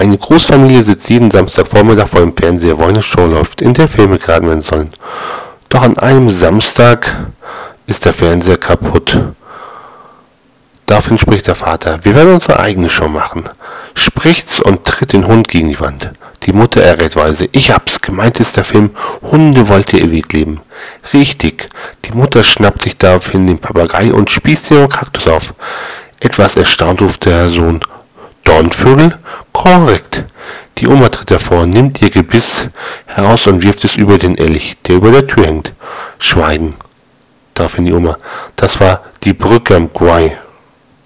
Eine Großfamilie sitzt jeden Samstagvormittag vor dem Fernseher, wo eine Show läuft, in der Filme geraten werden sollen. Doch an einem Samstag ist der Fernseher kaputt. Daraufhin spricht der Vater, wir werden unsere eigene Show machen. Spricht's und tritt den Hund gegen die Wand. Die Mutter errät weise, ich hab's, gemeint ist der Film, Hunde wollt ihr ewig leben. Richtig, die Mutter schnappt sich daraufhin den Papagei und spießt am Kaktus auf. Etwas erstaunt ruft der Sohn, Dornvögel? Korrekt. Die Oma tritt hervor, nimmt ihr Gebiss heraus und wirft es über den Elch, der über der Tür hängt. Schweigen. Daraufhin die Oma. Das war die Brücke am Guay.